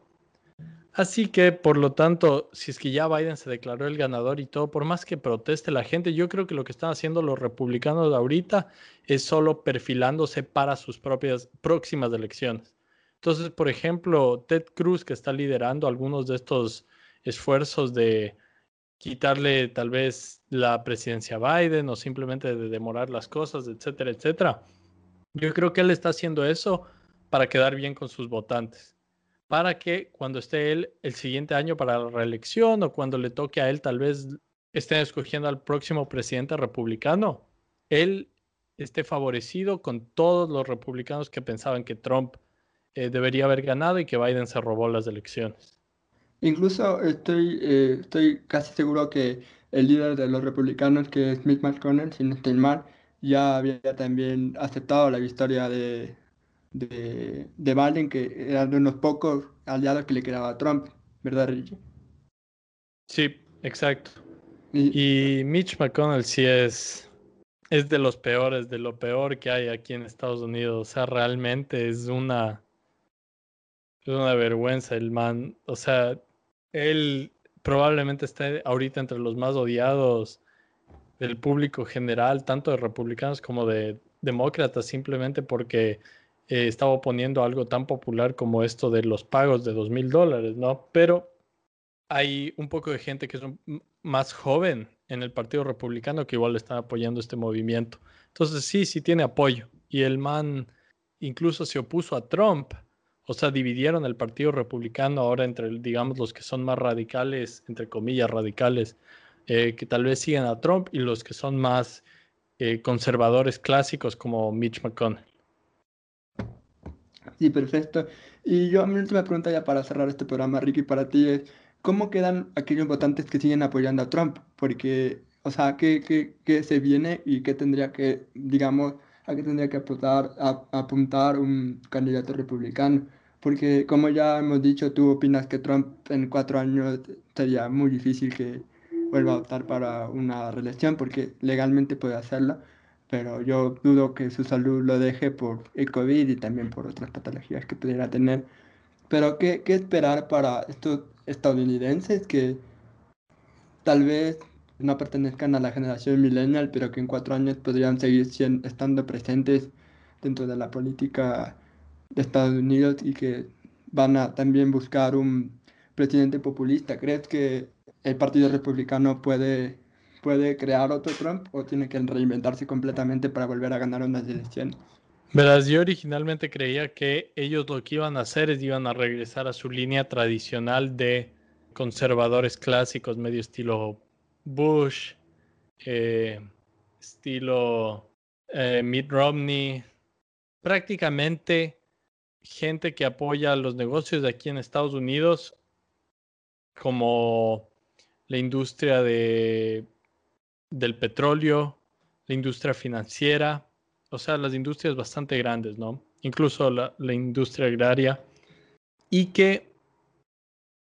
Así que, por lo tanto, si es que ya Biden se declaró el ganador y todo, por más que proteste la gente, yo creo que lo que están haciendo los republicanos ahorita es solo perfilándose para sus propias próximas elecciones. Entonces, por ejemplo, Ted Cruz, que está liderando algunos de estos esfuerzos de quitarle tal vez la presidencia a Biden o simplemente de demorar las cosas, etcétera, etcétera. Yo creo que él está haciendo eso para quedar bien con sus votantes, para que cuando esté él el siguiente año para la reelección o cuando le toque a él tal vez estén escogiendo al próximo presidente republicano, él esté favorecido con todos los republicanos que pensaban que Trump eh, debería haber ganado y que Biden se robó las elecciones. Incluso estoy, eh, estoy casi seguro que el líder de los republicanos, que es Mitch McConnell, sin no mal, ya había también aceptado la victoria de, de, de Biden, que era de unos pocos aliados que le quedaba a Trump, ¿verdad, Richie? Sí, exacto. Y, y Mitch McConnell sí es, es de los peores, de lo peor que hay aquí en Estados Unidos. O sea, realmente es una, es una vergüenza el man. O sea, él probablemente esté ahorita entre los más odiados del público general, tanto de republicanos como de demócratas, simplemente porque eh, estaba oponiendo algo tan popular como esto de los pagos de dos mil dólares, ¿no? Pero hay un poco de gente que es más joven en el Partido Republicano que igual está apoyando este movimiento. Entonces sí, sí tiene apoyo. Y el man incluso se opuso a Trump o sea, dividieron el Partido Republicano ahora entre, digamos, los que son más radicales, entre comillas, radicales, eh, que tal vez siguen a Trump, y los que son más eh, conservadores clásicos como Mitch McConnell. Sí, perfecto. Y yo, mi última pregunta ya para cerrar este programa, Ricky, para ti es, ¿cómo quedan aquellos votantes que siguen apoyando a Trump? Porque, o sea, ¿qué, qué, qué se viene y qué tendría que, digamos, a qué tendría que apuntar, a, apuntar un candidato republicano? Porque como ya hemos dicho, tú opinas que Trump en cuatro años sería muy difícil que vuelva a optar para una reelección porque legalmente puede hacerlo, pero yo dudo que su salud lo deje por el COVID y también por otras patologías que pudiera tener. Pero ¿qué, qué esperar para estos estadounidenses que tal vez no pertenezcan a la generación millennial, pero que en cuatro años podrían seguir siendo, estando presentes dentro de la política de Estados Unidos y que van a también buscar un presidente populista. ¿Crees que el Partido Republicano puede, puede crear otro Trump o tiene que reinventarse completamente para volver a ganar unas elecciones? Verás, yo originalmente creía que ellos lo que iban a hacer es iban a regresar a su línea tradicional de conservadores clásicos, medio estilo Bush, eh, estilo eh, Mitt Romney, prácticamente gente que apoya los negocios de aquí en Estados Unidos, como la industria de del petróleo, la industria financiera, o sea, las industrias bastante grandes, ¿no? Incluso la, industria agraria, y que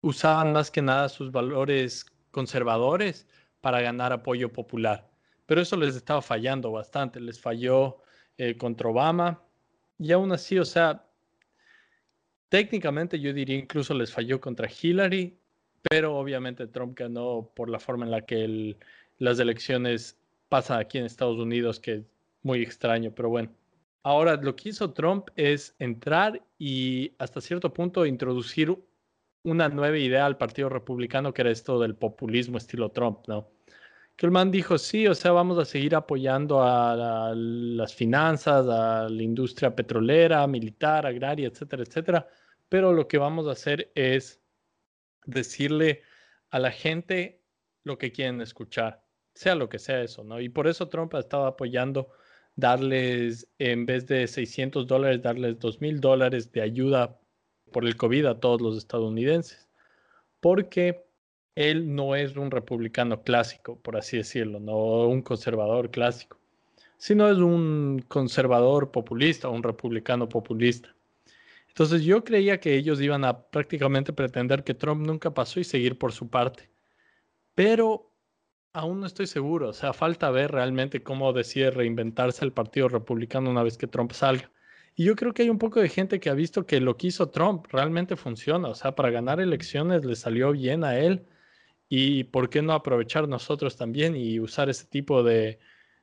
usaban más que nada sus valores conservadores para ganar apoyo popular. Pero eso les estaba fallando bastante, les falló eh, contra Obama y aún así, o sea, técnicamente yo diría incluso les falló contra Hillary, pero obviamente Trump ganó por la forma en la que las elecciones pasan aquí en Estados Unidos, que es muy extraño, pero bueno. Ahora, lo que hizo Trump es entrar y hasta cierto punto introducir una nueva idea al Partido Republicano, que era esto del populismo estilo Trump, ¿no? Que el man dijo, sí, o sea, vamos a seguir apoyando a, a las finanzas, a la industria petrolera, militar, agraria, etcétera, etcétera, pero lo que vamos a hacer es decirle a la gente lo que quieren escuchar, sea lo que sea eso, ¿no? Y por eso Trump ha estado apoyando darles, en vez de 600 dólares, darles 2 mil dólares de ayuda por el COVID a todos los estadounidenses, porque él no es un republicano clásico, por así decirlo, no un conservador clásico, sino es un conservador populista, un republicano populista. Entonces yo creía que ellos iban a prácticamente pretender que Trump nunca pasó y seguir por su parte. Pero aún no estoy seguro. O sea, falta ver realmente cómo decide reinventarse el Partido Republicano una vez que Trump salga. Y yo creo que hay un poco de gente que ha visto que lo que hizo Trump realmente funciona. O sea, para ganar elecciones le salió bien a él. Y por qué no aprovechar nosotros también y usar ese tipo de,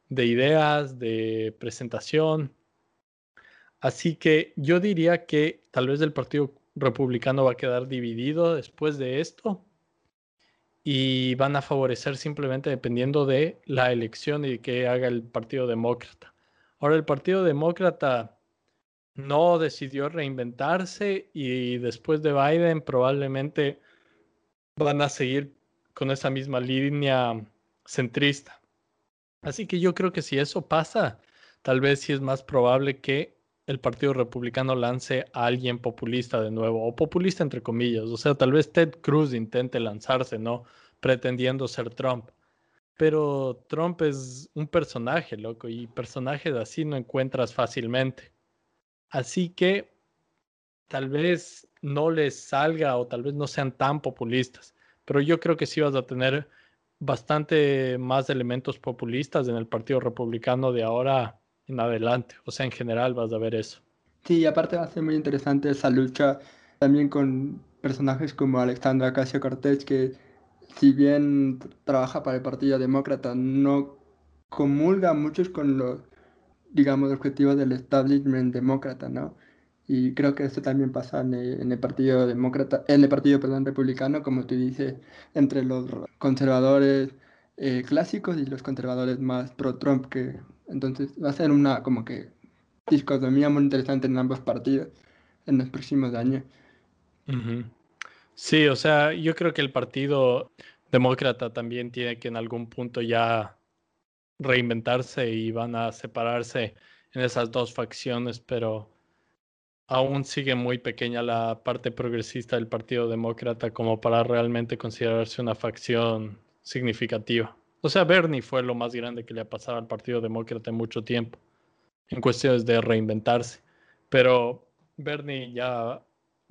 de ideas, de presentación, Así que yo diría que tal vez el Partido Republicano va a quedar dividido después de esto y van a favorecer simplemente dependiendo de la elección y que haga el Partido Demócrata. Ahora el Partido Demócrata no decidió reinventarse y después de Biden probablemente van a seguir con esa misma línea centrista. Así que yo creo que si eso pasa, tal vez sí es más probable que el Partido Republicano lance a alguien populista de nuevo, o populista entre comillas. O sea, tal vez Ted Cruz intente lanzarse, ¿no? Pretendiendo ser Trump. Pero Trump es un personaje, loco, y personajes así no encuentras fácilmente. Así que tal vez no les salga o tal vez no sean tan populistas, pero yo creo que sí vas a tener bastante más elementos populistas en el Partido Republicano de ahora en adelante. O sea, en general vas a ver eso. Sí, y aparte va a ser muy interesante esa lucha también con personajes como Alexandra Ocasio Cortés, que si bien trabaja para el Partido Demócrata, no comulga muchos con los, digamos, objetivos del establishment demócrata, ¿no? Y creo que esto también pasa en el, Partido Demócrata, en el Partido, perdón, republicano, como tú dices, entre los conservadores eh, clásicos y los conservadores más pro-Trump, que entonces va a ser una como que dicotomía muy interesante en ambos partidos en los próximos años. Sí, o sea, yo creo que el Partido Demócrata también tiene que en algún punto ya reinventarse y van a separarse en esas dos facciones, pero aún sigue muy pequeña la parte progresista del Partido Demócrata como para realmente considerarse una facción significativa. O sea, Bernie fue lo más grande que le ha pasado al Partido Demócrata en mucho tiempo, en cuestiones de reinventarse. Pero Bernie ya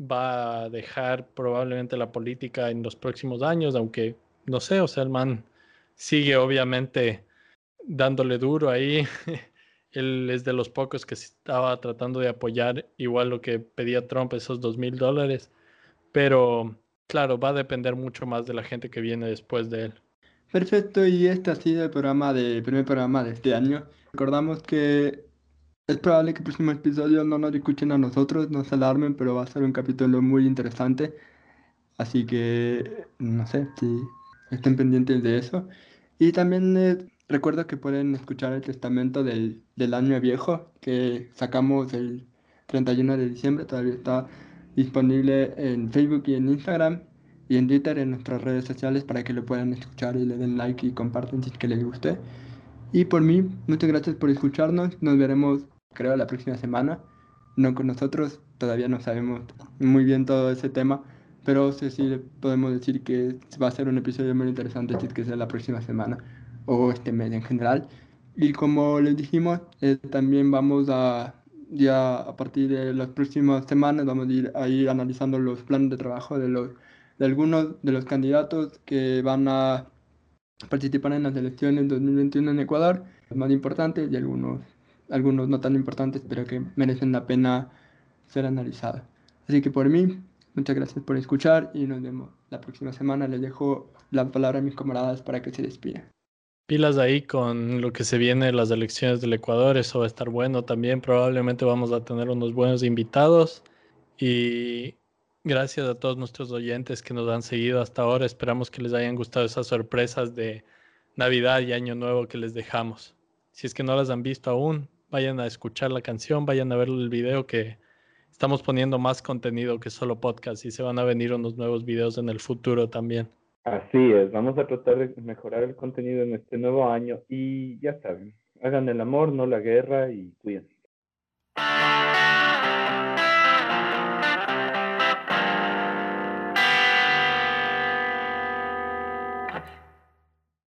va a dejar probablemente la política en los próximos años, aunque no sé, o sea, el man sigue obviamente dándole duro ahí. Él es de los pocos que estaba tratando de apoyar igual lo que pedía Trump, esos dos mil dólares. Pero claro, va a depender mucho más de la gente que viene después de él. Perfecto, y este ha sido el programa de, primer programa de este año. Recordamos que es probable que el próximo episodio no nos escuchen a nosotros, no se alarmen, pero va a ser un capítulo muy interesante. Así que, no sé, si estén pendientes de eso. Y también eh, recuerdo que pueden escuchar el testamento del, del año viejo que sacamos el 31 de diciembre, todavía está disponible en Facebook y en Instagram y en Twitter, en nuestras redes sociales, para que lo puedan escuchar y le den like y comparten si es que les guste. Y por mí, muchas gracias por escucharnos. Nos veremos, creo, la próxima semana. No con nosotros, todavía no sabemos muy bien todo ese tema, pero sí, sí podemos decir que va a ser un episodio muy interesante si es que sea la próxima semana. o este mes en general. Y como les dijimos, eh, también vamos a, ya a partir de las próximas semanas, vamos a ir, a ir analizando los planes de trabajo de, los, de algunos de los candidatos que van a participar en las elecciones 2021 en Ecuador, los más importantes y algunos, algunos no tan importantes, pero que merecen la pena ser analizados. Así que por mí, muchas gracias por escuchar y nos vemos la próxima semana. Les dejo la palabra a mis camaradas para que se despidan. Pilas ahí con lo que se viene las elecciones del Ecuador, eso va a estar bueno también. Probablemente vamos a tener unos buenos invitados y Gracias a todos nuestros oyentes que nos han seguido hasta ahora. Esperamos que les hayan gustado esas sorpresas de Navidad y Año Nuevo que les dejamos. Si es que no las han visto aún, vayan a escuchar la canción, vayan a ver el video que estamos poniendo más contenido que solo podcast y se van a venir unos nuevos videos en el futuro también. Así es, vamos a tratar de mejorar el contenido en este nuevo año y ya saben, hagan el amor, no la guerra y cuídense.